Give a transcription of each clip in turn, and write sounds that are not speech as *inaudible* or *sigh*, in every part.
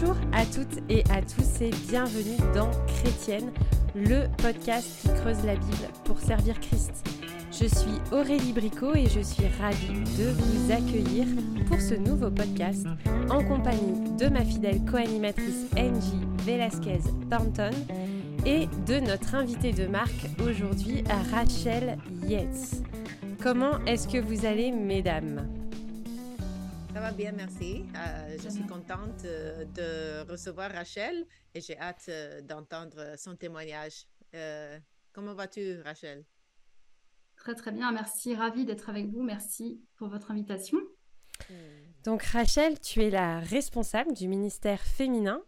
Bonjour à toutes et à tous et bienvenue dans Chrétienne, le podcast qui creuse la Bible pour servir Christ. Je suis Aurélie Bricot et je suis ravie de vous accueillir pour ce nouveau podcast en compagnie de ma fidèle co-animatrice Angie Velasquez Thornton et de notre invitée de marque aujourd'hui, Rachel Yates. Comment est-ce que vous allez, mesdames? Ça va bien, merci. Euh, je suis contente euh, de recevoir Rachel et j'ai hâte euh, d'entendre son témoignage. comment vas-tu, Rachel? Très, très bien. Merci. Ravie d'être avec vous. Merci pour votre invitation. Hmm. Donc, Rachel, tu es la responsable du ministère féminin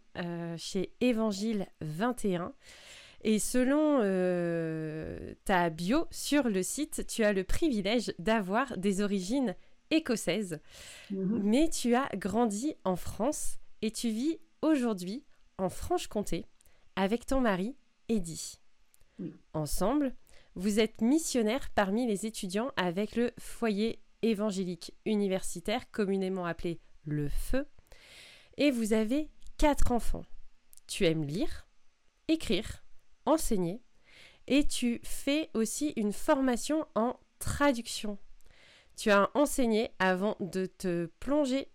chez Évangile 21. Et selon ta bio sur le site, tu as le privilège d'avoir des origines écossaise, mhm. mais tu as grandi en France et tu vis aujourd'hui en Franche-Comté avec ton mari, Eddie. Ensemble, vous êtes missionnaire parmi les étudiants avec le foyer évangélique universitaire, communément appelé le Feu, et vous avez quatre enfants. Tu aimes lire, écrire, enseigner, et tu fais aussi une formation en traduction tu as enseigné avant de te plonger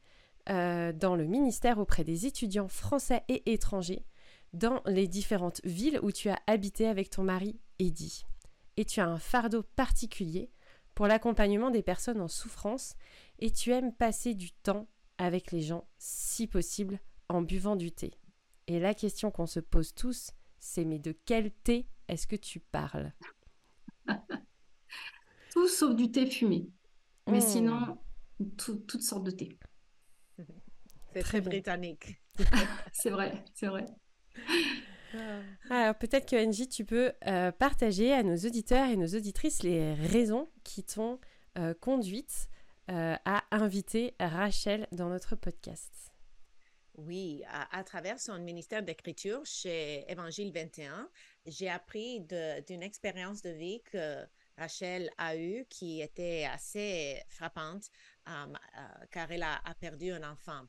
euh, dans le ministère auprès des étudiants français et étrangers dans les différentes villes où tu as habité avec ton mari Eddie. Et tu as un fardeau particulier pour l'accompagnement des personnes en souffrance et tu aimes passer du temps avec les gens, si possible, en buvant du thé. Et la question qu'on se pose tous, c'est mais de quel thé est-ce que tu parles? *laughs* Tout sauf du thé fumé. Mais hmm. sinon, toutes sortes de thé. C'est très britannique. *laughs* c'est vrai, c'est vrai. Ah. Alors peut-être que Angie, tu peux euh, partager à nos auditeurs et nos auditrices les raisons qui t'ont euh, conduite euh, à inviter Rachel dans notre podcast. Oui, à, travers son ministère d'écriture chez Évangile 21, j'ai appris d'une expérience de vie que Rachel a eue qui était assez frappante euh, euh, car elle a, perdu un enfant.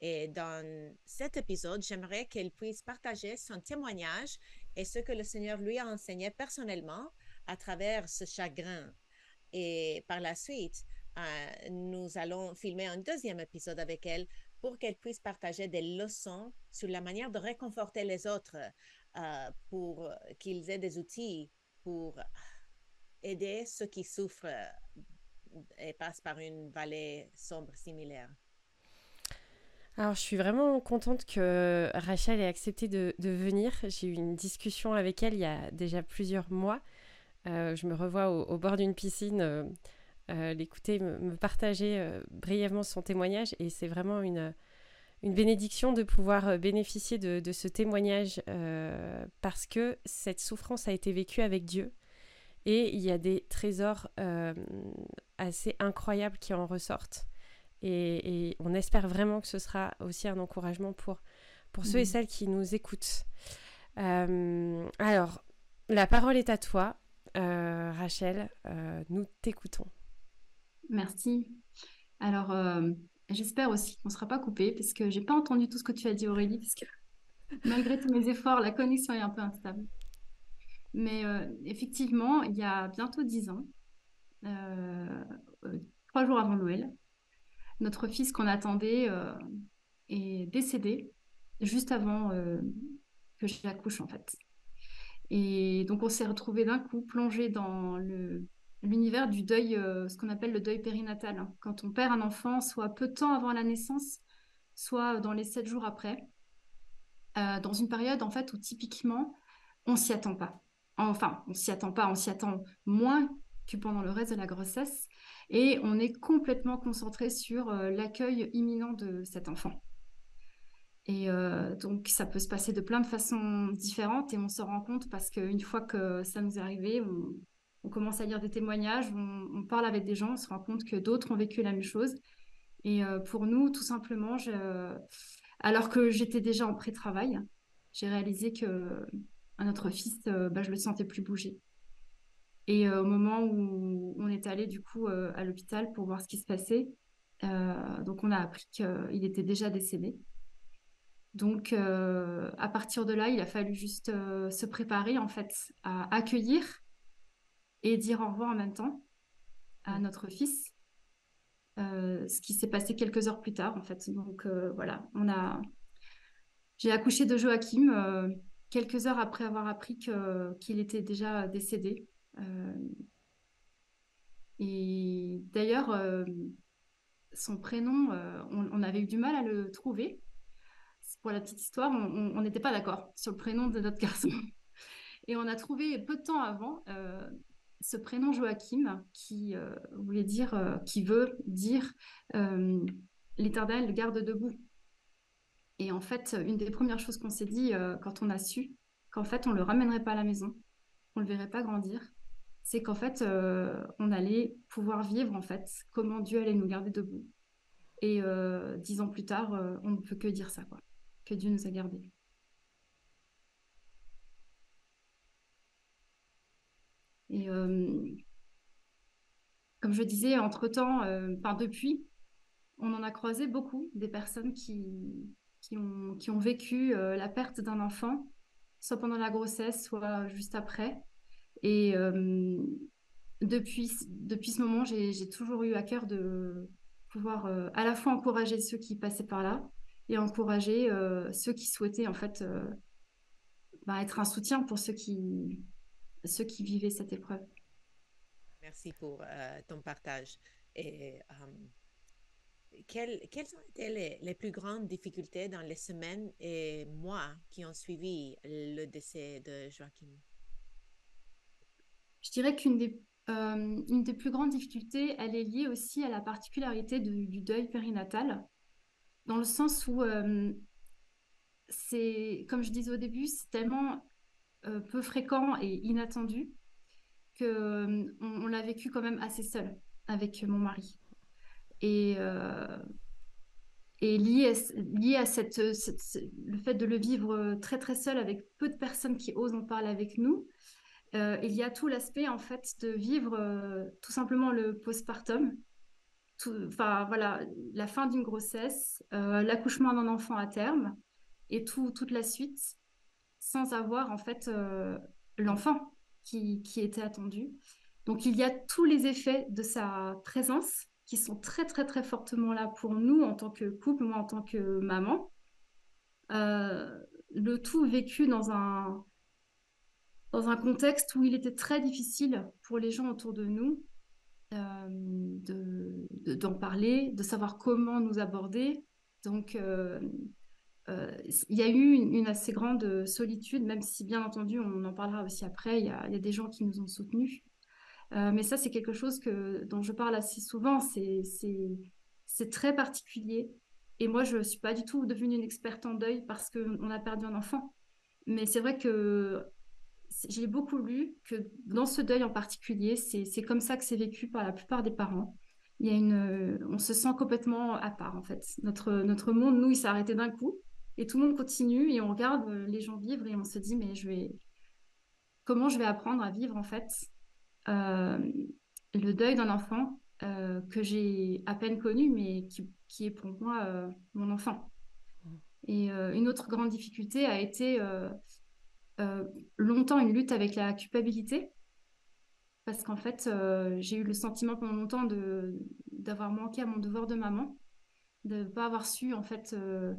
Et dans cet épisode, j'aimerais qu'elle puisse partager son témoignage et ce que le Seigneur lui a enseigné personnellement à travers ce chagrin. Et par la suite, euh, nous allons filmer un deuxième épisode avec elle pour qu'elle puisse partager des leçons sur la manière de réconforter les autres, pour qu'ils aient des outils pour aider ceux qui souffrent euh, et passent par une vallée sombre similaire. Alors, je suis vraiment contente que Rachel ait accepté de, venir. J'ai eu une discussion avec elle il y a déjà plusieurs mois. Euh, je me revois au, bord d'une piscine euh, l'écouter, me, partager brièvement son témoignage. Et c'est vraiment une, une bénédiction de pouvoir bénéficier de ce témoignage parce que cette souffrance a été vécue avec Dieu. Et il y a des trésors assez incroyables qui en ressortent. Et, on espère vraiment que ce sera aussi un encouragement pour, pour ceux et celles qui nous écoutent. alors, la parole est à toi, Rachel. nous t'écoutons. Merci. Alors, euh, j'espère aussi qu'on ne sera pas coupé parce que j'ai pas entendu tout ce que tu as dit, Aurélie, parce que malgré tous mes efforts, la connexion est un peu instable. Mais euh, effectivement, il y a bientôt dix ans, euh, trois jours avant Noël, notre fils qu'on attendait est décédé juste avant que j'accouche en fait. Et donc on s'est retrouvé d'un coup plongé dans l'univers du deuil, euh, ce qu'on appelle le deuil périnatal. Hein. Quand on perd un enfant, soit peu de temps avant la naissance, soit dans les sept jours après, euh, dans une période en fait où typiquement on s'y attend pas. Enfin, on s'y attend pas, on s'y attend moins que pendant le reste de la grossesse, et on est complètement concentré sur euh, l'accueil imminent de cet enfant. Et donc, ça peut se passer de plein de façons différentes et on se rend compte parce qu'une fois que ça nous est arrivé, on, on commence à lire des témoignages, on, parle avec des gens, on se rend compte que d'autres ont vécu la même chose. Et euh, pour nous, tout simplement, alors que j'étais déjà en pré-travail, j'ai réalisé que notre fils, euh, bah, je le sentais plus bouger. Et euh, au moment où on est allé du coup à l'hôpital pour voir ce qui se passait, donc on a appris qu'il était déjà décédé. Donc, à partir de là, il a fallu juste se préparer en fait à accueillir et dire au revoir en même temps à notre fils. ce qui s'est passé quelques heures plus tard en fait. Donc voilà, on a, j'ai accouché de Joachim quelques heures après avoir appris qu'il était déjà décédé. et d'ailleurs, son prénom, on, avait eu du mal à le trouver pour la petite histoire, on n'était pas d'accord sur le prénom de notre *laughs* garçon. Et on a trouvé peu de temps avant euh, ce prénom Joachim qui euh, voulait dire, euh, qui veut dire l'éternel garde debout. Et en fait, une des premières choses qu'on s'est dit quand on a su qu'en fait on le ramènerait pas à la maison, on le verrait pas grandir, c'est qu'en fait on allait pouvoir vivre en fait comment Dieu allait nous garder debout. Et dix ans plus tard, on ne peut que dire ça quoi que Dieu nous a gardés. Et euh, comme je disais, entre-temps, euh, enfin depuis, on en a croisé beaucoup des personnes qui, qui, ont, vécu euh, la perte d'un enfant, soit pendant la grossesse, soit juste après. Et depuis, depuis ce moment, j'ai toujours eu à cœur de pouvoir à la fois encourager ceux qui passaient par là, et encourager euh, ceux qui souhaitaient en fait euh, bah, être un soutien pour ceux qui, ceux qui vivaient cette épreuve. Merci pour euh, ton partage. Quelles, quelles, ont été les, les, plus grandes difficultés dans les semaines et mois qui ont suivi le décès de Joachim Je dirais qu'une des, une des plus grandes difficultés, elle est liée aussi à la particularité du deuil périnatal dans le sens où euh, c'est, comme je disais au début, c'est tellement euh, peu fréquent et inattendu que euh, on, l'a vécu quand même assez seul avec mon mari. Et, et lié, à, lié à cette, le fait de le vivre très très seul avec peu de personnes qui osent en parler avec nous, il y a tout l'aspect en fait de vivre tout simplement le postpartum enfin voilà, la fin d'une grossesse, euh, l'accouchement d'un enfant à terme et tout, toute la suite, sans avoir en fait euh, l'enfant qui, qui, était attendu. Donc il y a tous les effets de sa présence qui sont très très très fortement là pour nous en tant que couple, moi en tant que maman. Euh, le tout vécu dans un dans un contexte où il était très difficile pour les gens autour de nous euh, d'en parler, de savoir comment nous aborder. Donc, euh, il y a eu une, assez grande solitude, même si bien entendu, on en parlera aussi après, il y a, des gens qui nous ont soutenus. Mais ça, c'est quelque chose dont je parle assez souvent, c'est très particulier. Et moi, je ne suis pas du tout devenue une experte en deuil parce qu'on a perdu un enfant. Mais c'est vrai que j'ai beaucoup lu que dans ce deuil en particulier, c'est comme ça que c'est vécu par la plupart des parents. Il y a une, euh, on se sent complètement à part en fait. Notre, monde, nous, il s'est arrêté d'un coup et tout le monde continue et on regarde euh, les gens vivre et on se dit mais comment je vais apprendre à vivre en fait? euh, le deuil d'un enfant que j'ai à peine connu mais qui, qui est pour moi mon enfant. Mmh. Et une autre grande difficulté a été euh, longtemps une lutte avec la culpabilité parce qu'en fait, euh, j'ai eu le sentiment pendant longtemps de d'avoir manqué à mon devoir de maman, de ne pas avoir su en fait euh,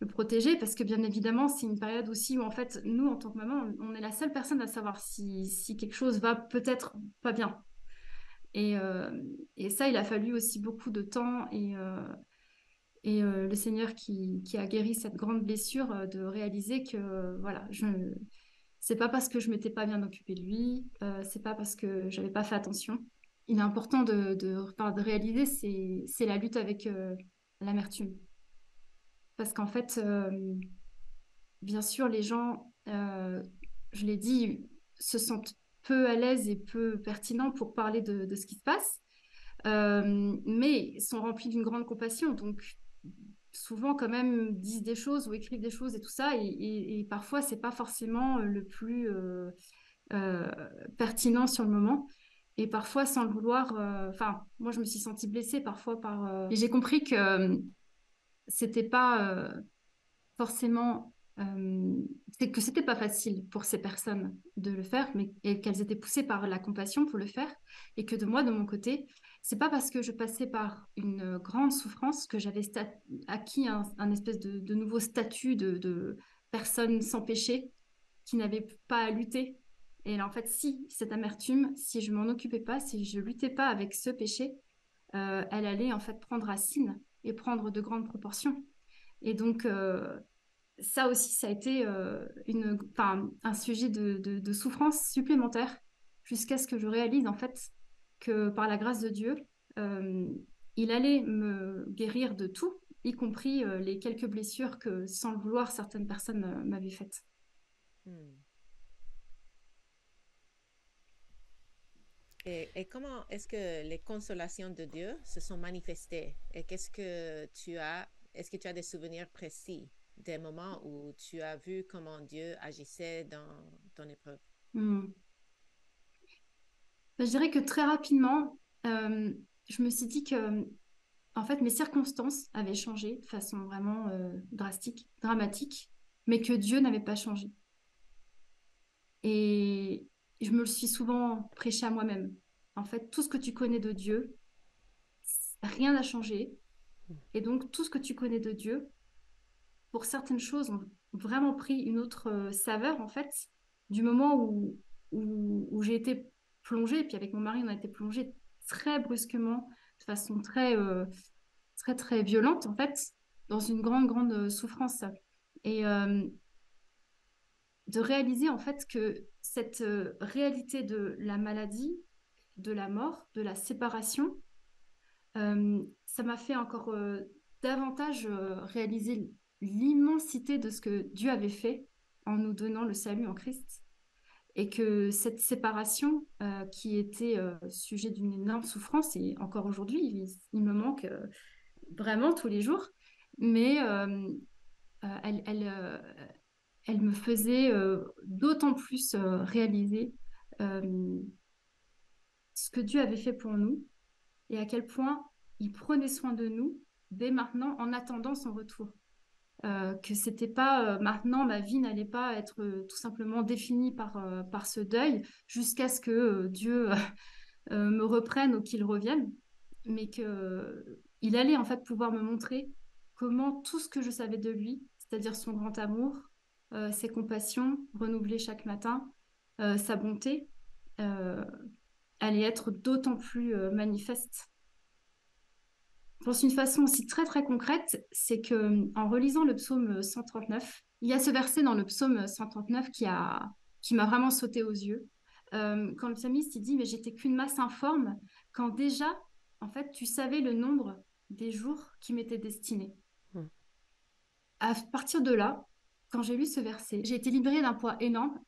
le protéger, parce que bien évidemment, c'est une période aussi où en fait, nous en tant que maman, on, est la seule personne à savoir si, si quelque chose va peut-être pas bien. Et, et, ça, il a fallu aussi beaucoup de temps et et le Seigneur qui, qui, a guéri cette grande blessure de réaliser que voilà, je c'est pas parce que je m'étais pas bien occupée de lui, euh, c'est pas parce que j'avais pas fait attention. Il est important de, de, de réaliser, c'est la lutte avec euh, l'amertume. Parce qu'en fait, euh, bien sûr, les gens, je l'ai dit, se sentent peu à l'aise et peu pertinents pour parler de, ce qui se passe, mais sont remplis d'une grande compassion. Donc, souvent quand même disent des choses ou écrivent des choses et tout ça, et, et, parfois c'est pas forcément euh, le plus euh, euh, pertinent sur le moment. Et parfois, sans le vouloir, enfin, moi je me suis sentie blessée parfois par. et j'ai compris que c'était pas forcément, c'est que c'était pas facile pour ces personnes de le faire, mais qu'elles étaient poussées par la compassion pour le faire, et que de moi, de mon côté, c'est pas parce que je passais par une grande souffrance que j'avais acquis un, espèce de, nouveau statut de, de, personne sans péché qui n'avait pas à lutter. Et là, en fait, si cette amertume, si je m'en occupais pas, si je luttais pas avec ce péché, euh, elle allait en fait prendre racine et prendre de grandes proportions. Et donc, euh, ça aussi, ça a été euh, un sujet de, de souffrance supplémentaire jusqu'à ce que je réalise en fait que par la grâce de Dieu, euh, il allait me guérir de tout, y compris les quelques blessures que, sans le vouloir, certaines personnes m'avaient faites. Hmm. Et, comment est-ce que les consolations de Dieu se sont manifestées? Et qu'est-ce que tu as, est-ce que tu as des souvenirs précis des moments où tu as vu comment Dieu agissait dans ton épreuve? Hmm. Bah, je dirais que très rapidement, euh, je me suis dit que en fait, mes circonstances avaient changé de façon vraiment euh, drastique, dramatique, mais que Dieu n'avait pas changé. Et je me le suis souvent prêché à moi-même. En fait, tout ce que tu connais de Dieu, rien n'a changé. Et donc, tout ce que tu connais de Dieu, pour certaines choses, ont vraiment pris une autre euh, saveur, en fait, du moment où, où, j'ai été plongé. Puis avec mon mari, on a été plongé très brusquement, de façon très, euh, très, très violente, en fait, dans une grande, grande euh, souffrance. Et de réaliser, en fait, que cette réalité de la maladie, de la mort, de la séparation, ça m'a fait encore davantage réaliser l'immensité de ce que Dieu avait fait en nous donnant le salut en Christ. Et que cette séparation euh, qui était euh, sujet d'une énorme souffrance, et encore aujourd'hui, il, me manque euh, vraiment tous les jours, mais elle, elle, me faisait d'autant plus réaliser ce que Dieu avait fait pour nous et à quel point il prenait soin de nous dès maintenant en attendant son retour. Euh, que c'était pas euh, maintenant ma vie n'allait pas être euh, tout simplement définie par, par ce deuil jusqu'à ce que Dieu *laughs* me reprenne ou qu'il revienne, mais que il allait en fait pouvoir me montrer comment tout ce que je savais de lui, c'est-à-dire son grand amour, ses compassions renouvelées chaque matin, sa bonté, allait être d'autant plus manifeste je pense une façon aussi très très concrète, c'est que en relisant le psaume 139, il y a ce verset dans le psaume 139 qui a qui m'a vraiment sauté aux yeux. Euh, quand le psalmiste il dit mais j'étais qu'une masse informe, quand déjà en fait tu savais le nombre des jours qui m'étaient destinés. Hmm. À partir de là, quand j'ai lu ce verset, j'ai été libérée d'un poids énorme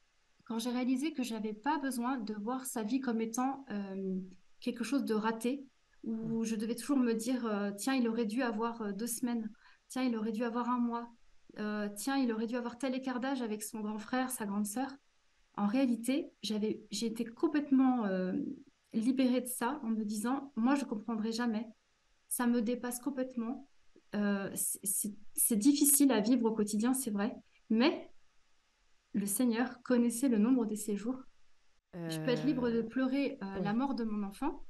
quand j'ai réalisé que je n'avais pas besoin de voir sa vie comme étant euh, quelque chose de raté, où je devais toujours me dire euh, tiens, il aurait dû avoir euh, deux semaines, tiens, il aurait dû avoir un mois, euh, tiens, il aurait dû avoir tel écart d'âge avec son grand frère, sa grande sœur. En réalité, j'avais, j'ai été complètement libérée de ça en me disant moi, je comprendrai jamais, ça me dépasse complètement. c'est difficile à vivre au quotidien, c'est vrai, mais le Seigneur connaissait le nombre de séjours. Je peux être libre de pleurer la mort de mon enfant,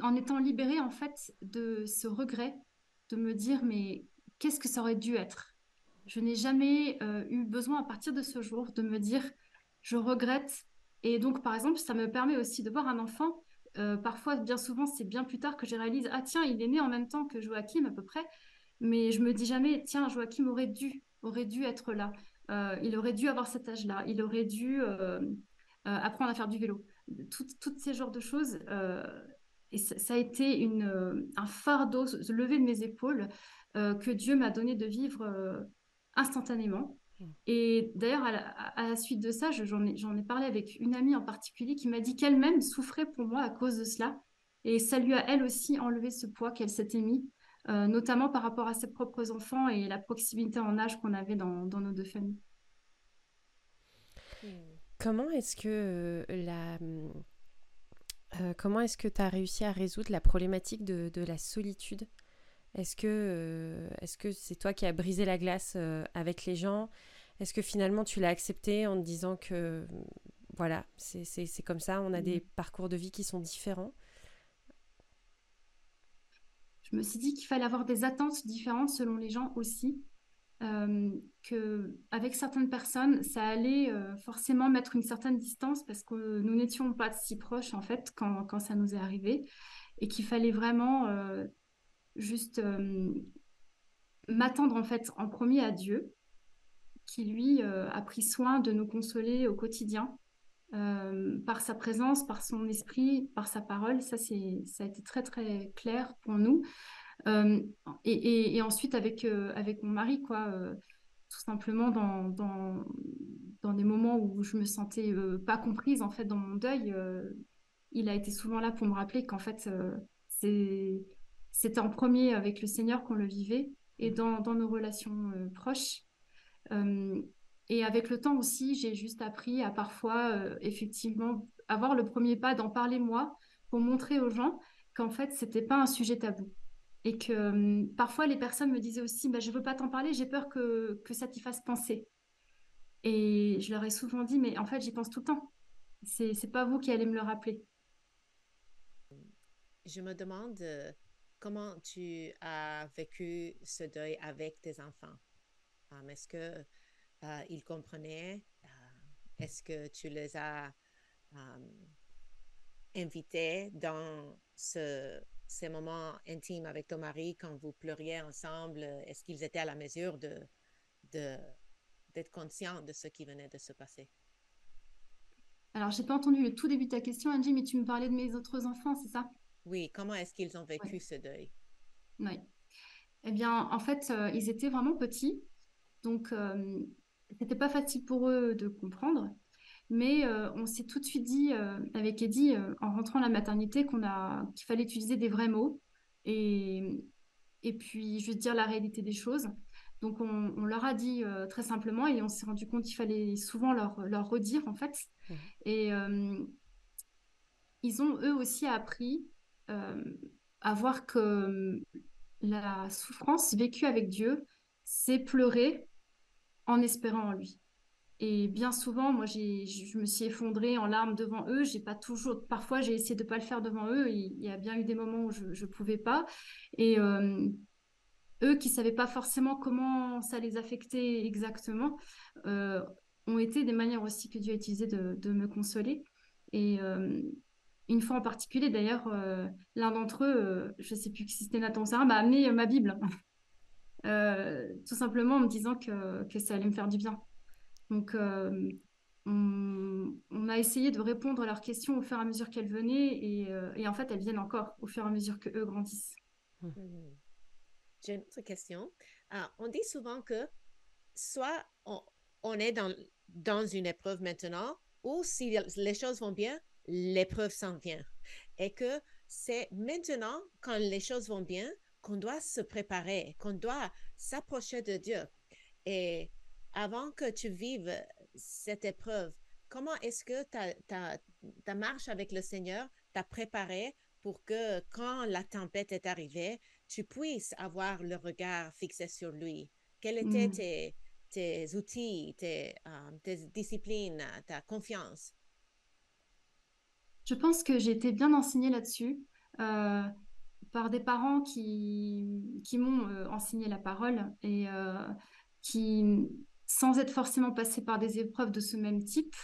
en étant libérée en fait de ce regret, de me dire mais qu'est-ce que ça aurait dû être? Je n'ai jamais euh, eu besoin à partir de ce jour de me dire je regrette. Et donc par exemple, ça me permet aussi de voir un enfant. Euh, parfois, bien souvent, c'est bien plus tard que je réalise ah tiens, il est né en même temps que Joachim à peu près, mais je me dis jamais tiens, Joachim aurait dû aurait dû être là. Euh, il aurait dû avoir cet âge-là. Il aurait dû apprendre à faire du vélo. Toutes, ces genres de choses, et ça, a été une, euh, un fardeau levé de mes épaules euh, que Dieu m'a donné de vivre euh, instantanément. Hmm. Et d'ailleurs, à, la suite de ça, j'en ai, ai, parlé avec une amie en particulier qui m'a dit qu'elle-même souffrait pour moi à cause de cela. Et ça lui a, elle aussi, enlevé ce poids qu'elle s'était mis, notamment par rapport à ses propres enfants et la proximité en âge qu'on avait dans, dans, nos deux familles. Comment est-ce que la, euh, comment est-ce que tu as réussi à résoudre la problématique de, la solitude? Est-ce que est-ce que c'est toi qui as brisé la glace avec les gens? Est-ce que finalement tu l'as accepté en te disant que voilà, c'est comme ça, on a des mmh. parcours de vie qui sont différents? Je me suis dit qu'il fallait avoir des attentes différentes selon les gens aussi. Euh, que avec certaines personnes, ça allait euh, forcément mettre une certaine distance parce que nous n'étions pas si proches en fait quand, quand ça nous est arrivé et qu'il fallait vraiment euh, juste euh, m'attendre en fait en premier à Dieu qui lui a pris soin de nous consoler au quotidien par sa présence, par son esprit, par sa parole. Ça, c'est, ça a été très, très clair pour nous. Euh, et, ensuite, avec, euh, avec mon mari, quoi, euh, tout simplement dans, dans, dans, des moments où je me sentais pas comprise, en fait, dans mon deuil, il a été souvent là pour me rappeler qu'en fait, c'est c'était en premier avec le Seigneur qu'on le vivait et dans, dans nos relations proches. Et avec le temps aussi, j'ai juste appris à parfois, effectivement, avoir le premier pas d'en parler moi pour montrer aux gens qu'en fait, c'était pas un sujet tabou. Et que hum, parfois, les personnes me disaient aussi bah, Je veux pas t'en parler, j'ai peur que, que ça t'y fasse penser. Et je leur ai souvent dit Mais en fait, j'y pense tout le temps. C'est n'est pas vous qui allez me le rappeler. Je me demande euh, comment tu as vécu ce deuil avec tes enfants? Est-ce que euh, ils comprenaient euh, Est-ce que tu les as hum, invités dans ce ces moments intimes avec ton mari quand vous pleuriez ensemble, est-ce qu'ils étaient à la mesure de, d'être conscients de ce qui venait de se passer? Alors, j'ai pas entendu le tout début de ta question, Angie, mais tu me parlais de mes autres enfants, c'est ça? Oui, comment est-ce qu'ils ont vécu ce deuil? Oui. Eh bien, en fait, euh, ils étaient vraiment petits, donc euh, c'était pas facile pour eux de comprendre. Mais euh, on s'est tout de suite dit euh, avec Eddie, euh, en rentrant à la maternité, qu'on a, qu'il fallait utiliser des vrais mots et, et puis juste dire la réalité des choses. Donc on, leur a dit très simplement et on s'est rendu compte qu'il fallait souvent leur, leur redire en fait. Mmh. Et ils ont eux aussi appris à voir que la souffrance vécue avec Dieu, c'est pleurer en espérant en lui. Et bien souvent, moi, je me suis effondrée en larmes devant eux. J'ai pas toujours, parfois, j'ai essayé de pas le faire devant eux. Il, y a bien eu des moments où je ne pouvais pas. Et euh, eux qui savaient pas forcément comment ça les affectait exactement, euh, ont été des manières aussi que Dieu a utilisées de, me consoler. Et euh, une fois en particulier, d'ailleurs, l'un d'entre eux, je sais plus si c'était Nathan Sarah, m'a amené ma Bible. Tout simplement en me disant que, que ça allait me faire du bien. Donc, euh, on, a essayé de répondre à leurs questions au fur et à mesure qu'elles venaient et, euh, en fait, elles viennent encore au fur et à mesure que eux grandissent. Mmh. Mmh. J'ai une autre question. Ah, on dit souvent que soit on, est dans, dans une épreuve maintenant ou si les choses vont bien, l'épreuve s'en vient. Et que c'est maintenant, quand les choses vont bien, qu'on doit se préparer, qu'on doit s'approcher de Dieu. Et avant que tu vives cette épreuve, comment est-ce que ta, ta, marche avec le Seigneur t'a préparé pour que quand la tempête est arrivée, tu puisses avoir le regard fixé sur lui? Quels étaient mm. tes, tes, outils, tes, euh, tes, disciplines, ta confiance? Je pense que j'ai été bien enseignée là-dessus. Euh, par des parents qui, qui m'ont euh, enseigné la parole et qui, sans être forcément passé par des épreuves de ce même type,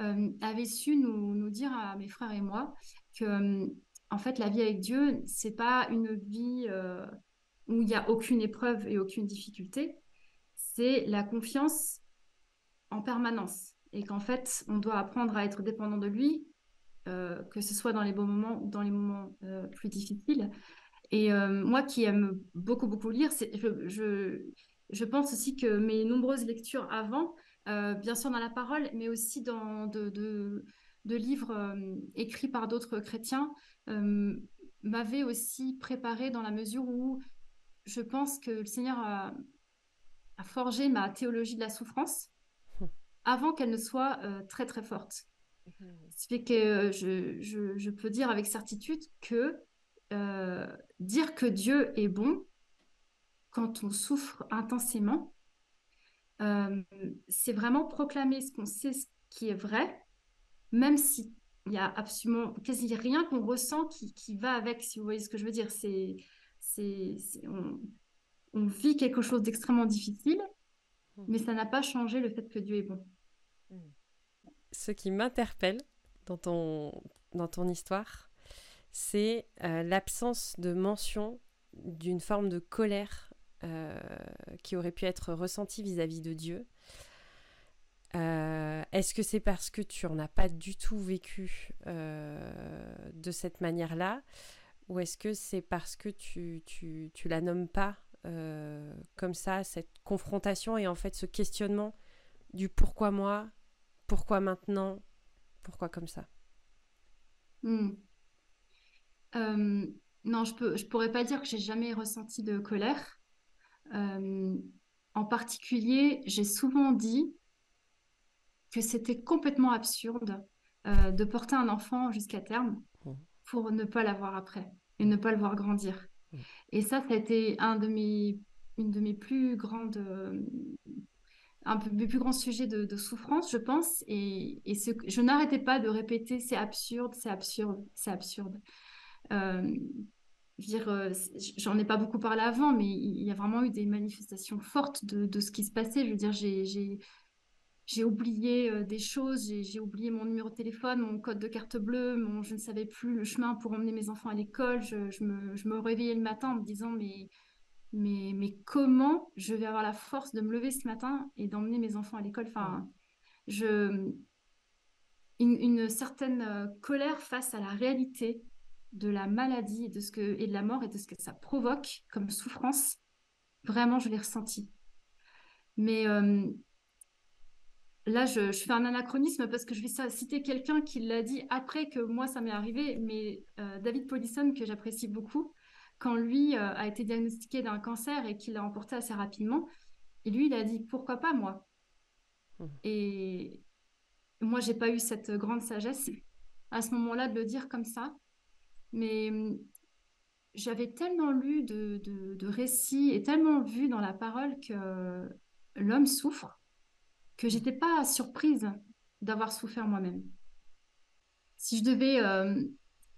euh, avait su nous, nous, dire à mes frères et moi que, euh, en fait, la vie avec Dieu, c'est pas une vie euh, où il n'y a aucune épreuve et aucune difficulté. C'est la confiance en permanence et qu'en fait, on doit apprendre à être dépendant de lui, que ce soit dans les bons moments ou dans les moments plus difficiles. Et moi qui aime beaucoup, beaucoup lire, je, je, je pense aussi que mes nombreuses lectures avant, euh, bien sûr dans la parole, mais aussi dans de, livres euh, écrits par d'autres chrétiens, euh, m'avaient aussi préparé dans la mesure où je pense que le Seigneur a, forgé ma théologie de la souffrance avant qu'elle ne soit très très forte. Ce fait que je, je, peux dire avec certitude que dire que Dieu est bon, quand on souffre intensément, euh, c'est vraiment proclamer ce qu'on sait, ce qui est vrai, même si il y a absolument quasi rien qu'on ressent qui, qui, va avec, si vous voyez ce que je veux dire. C'est, c'est, on, on, vit quelque chose d'extrêmement difficile, mmh. mais ça n'a pas changé le fait que Dieu est bon. Ce qui m'interpelle dans ton, dans ton histoire, c'est euh, l'absence de mention d'une forme de colère euh, qui aurait pu être ressentie vis-à-vis de Dieu. Euh, est-ce que c'est parce que tu n'en as pas du tout vécu de cette manière-là ou est-ce que c'est parce que tu, tu, tu la nommes pas comme ça, cette confrontation et en fait ce questionnement du pourquoi moi, pourquoi maintenant, pourquoi comme ça? Hmm. Euh, non, je peux, je pourrais pas dire que j'ai jamais ressenti de colère. Euh, en particulier, j'ai souvent dit que c'était complètement absurde euh, de porter un enfant jusqu'à terme mmh. pour ne pas l'avoir après et ne pas le voir grandir. Mmh. Et ça, ça a été un de mes, une de mes plus grandes, un peu plus grands sujets de, souffrance, je pense. Et, et je n'arrêtais pas de répéter, c'est absurde, c'est absurde, c'est absurde. Euh, euh, j'en ai pas beaucoup parlé avant, mais il y a vraiment eu des manifestations fortes de, de ce qui se passait. Je veux dire, j'ai j'ai oublié euh, des choses, j'ai oublié mon numéro de téléphone, mon code de carte bleue, mon, je ne savais plus le chemin pour emmener mes enfants à l'école. Je, je, me, je, me, réveillais le matin en me disant mais, mais, mais comment je vais avoir la force de me lever ce matin et d'emmener mes enfants à l'école? Enfin, je, une, une, certaine colère face à la réalité de la maladie et de, ce que, et de la mort et de ce que ça provoque comme souffrance, vraiment, je l'ai ressenti. Mais euh, là, je, fais un anachronisme parce que je vais citer quelqu'un qui l'a dit après que moi, ça m'est arrivé, mais euh, David Polisson, que j'apprécie beaucoup, quand lui euh, a été diagnostiqué d'un cancer et qu'il l'a emporté assez rapidement, et lui, il a dit, pourquoi pas moi? Mmh. Et moi, j'ai pas eu cette grande sagesse à ce moment-là de le dire comme ça. Mais hum, j'avais tellement lu de, de, récits et tellement vu dans la parole que l'homme souffre que mmh. j'étais pas surprise d'avoir souffert moi-même. Si je devais hum,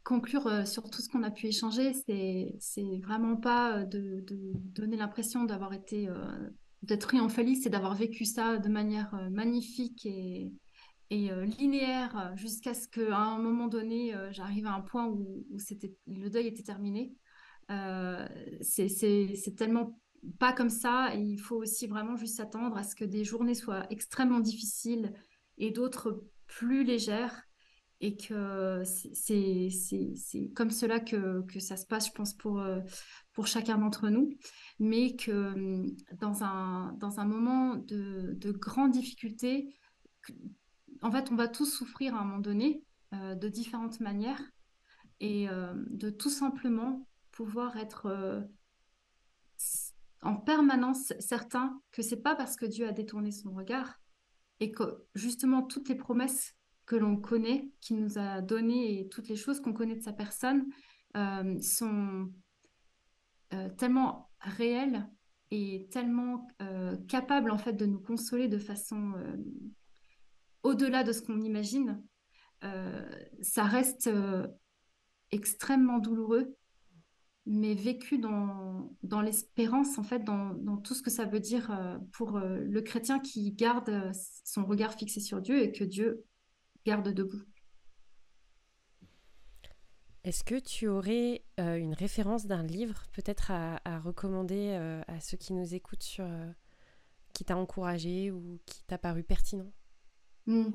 conclure euh, sur tout ce qu'on a pu échanger, c'est vraiment pas de, de donner l'impression d'avoir été euh, d'être triomphaliste et d'avoir vécu ça de manière euh, magnifique et, euh, linéaire euh, jusqu'à ce qu'à un moment donné, euh, j'arrive à un point où, le deuil était terminé. c'est tellement pas comme ça et il faut aussi vraiment juste s'attendre à ce que des journées soient extrêmement difficiles et d'autres plus légères et que c'est comme cela que, que, ça se passe, je pense, pour, pour chacun d'entre nous, mais que dans un, dans un moment de, de grande difficulté, en fait, on va tous souffrir à un moment donné euh, de différentes manières. Et euh, de tout simplement pouvoir être euh, en permanence certain que c'est pas parce que Dieu a détourné son regard et que justement toutes les promesses que l'on connaît, qu'il nous a données et toutes les choses qu'on connaît de sa personne sont tellement réelles et tellement capables en fait de nous consoler de façon au-delà de ce qu'on imagine, euh, ça reste euh, extrêmement douloureux, mais vécu dans, dans l'espérance, en fait, dans, dans, tout ce que ça veut dire euh, pour le chrétien qui garde son regard fixé sur Dieu et que Dieu garde debout. Est-ce que tu aurais une référence d'un livre peut-être à, recommander à ceux qui nous écoutent sur qui t'a encouragé ou qui t'a paru pertinent? Hmm.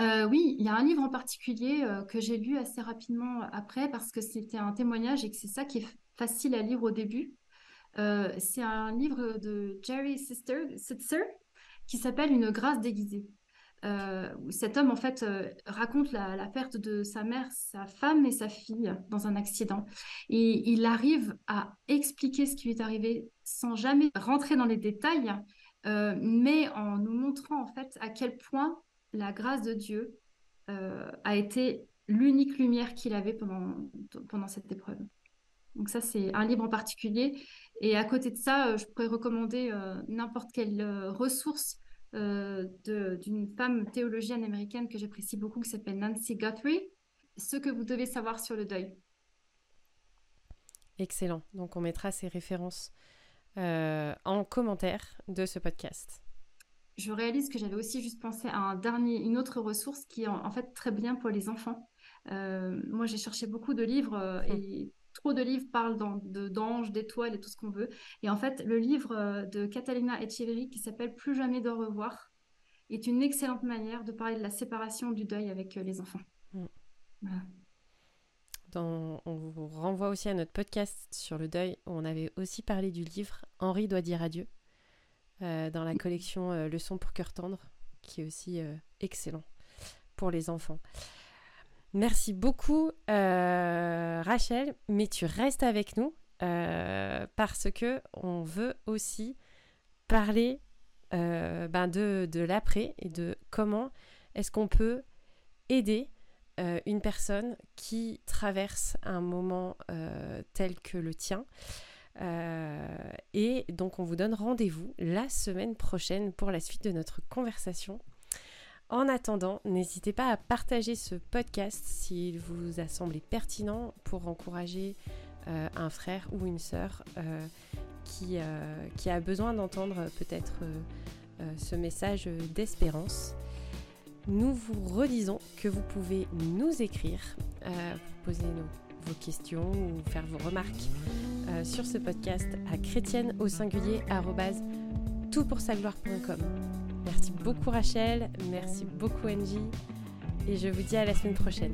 Euh, oui, il y a un livre en particulier euh, que j'ai lu assez rapidement après parce que c'était un témoignage et que c'est ça qui est facile à lire au début. Euh, c'est un livre de Jerry Sitzer qui s'appelle Une grâce déguisée. Cet homme, en fait, raconte la, perte de sa mère, sa femme et sa fille dans un accident. Il arrive à expliquer ce qui lui est arrivé sans jamais rentrer dans les détails, mais en nous montrant en fait à quel point la grâce de Dieu euh, a été l'unique lumière qu'il avait pendant, pendant cette épreuve. Donc ça, c'est un livre en particulier. Et à côté de ça, je pourrais recommander n'importe quelle ressource d'une femme théologienne américaine que j'apprécie beaucoup, qui s'appelle Nancy Guthrie, Ce que vous devez savoir sur le deuil. Excellent. Donc on mettra ces références en commentaire de ce podcast je réalise que j'avais aussi juste pensé à un dernier, une autre ressource qui est en, fait très bien pour les enfants. Euh, moi, j'ai cherché beaucoup de livres euh, hum. et trop de livres parlent d'anges, d'étoiles et tout ce qu'on veut. Et en fait, le livre euh, de Catalina Echeverry qui s'appelle Plus jamais de revoir est une excellente manière de parler de la séparation du deuil avec les enfants. Hum. on vous renvoie aussi à notre podcast sur le deuil où on avait aussi parlé du livre Henri doit dire adieu euh, dans la collection euh, Leçons pour cœur tendre, qui est aussi euh, excellent pour les enfants. Merci beaucoup Rachel, mais tu restes avec nous parce que on veut aussi parler ben de, de l'après et de comment est-ce qu'on peut aider une personne qui traverse un moment tel que le tien. Euh, et donc on vous donne rendez-vous la semaine prochaine pour la suite de notre conversation. En attendant, n'hésitez pas à partager ce podcast s'il vous a semblé pertinent pour encourager euh, un frère ou une sœur euh, qui, qui, a besoin d'entendre peut-être ce message d'espérance. Nous vous redisons que vous pouvez nous écrire, poser vos questions ou faire vos remarques euh, sur ce podcast à chrétienne au singulier. Merci beaucoup Rachel, merci beaucoup Angie et je vous dis à la semaine prochaine.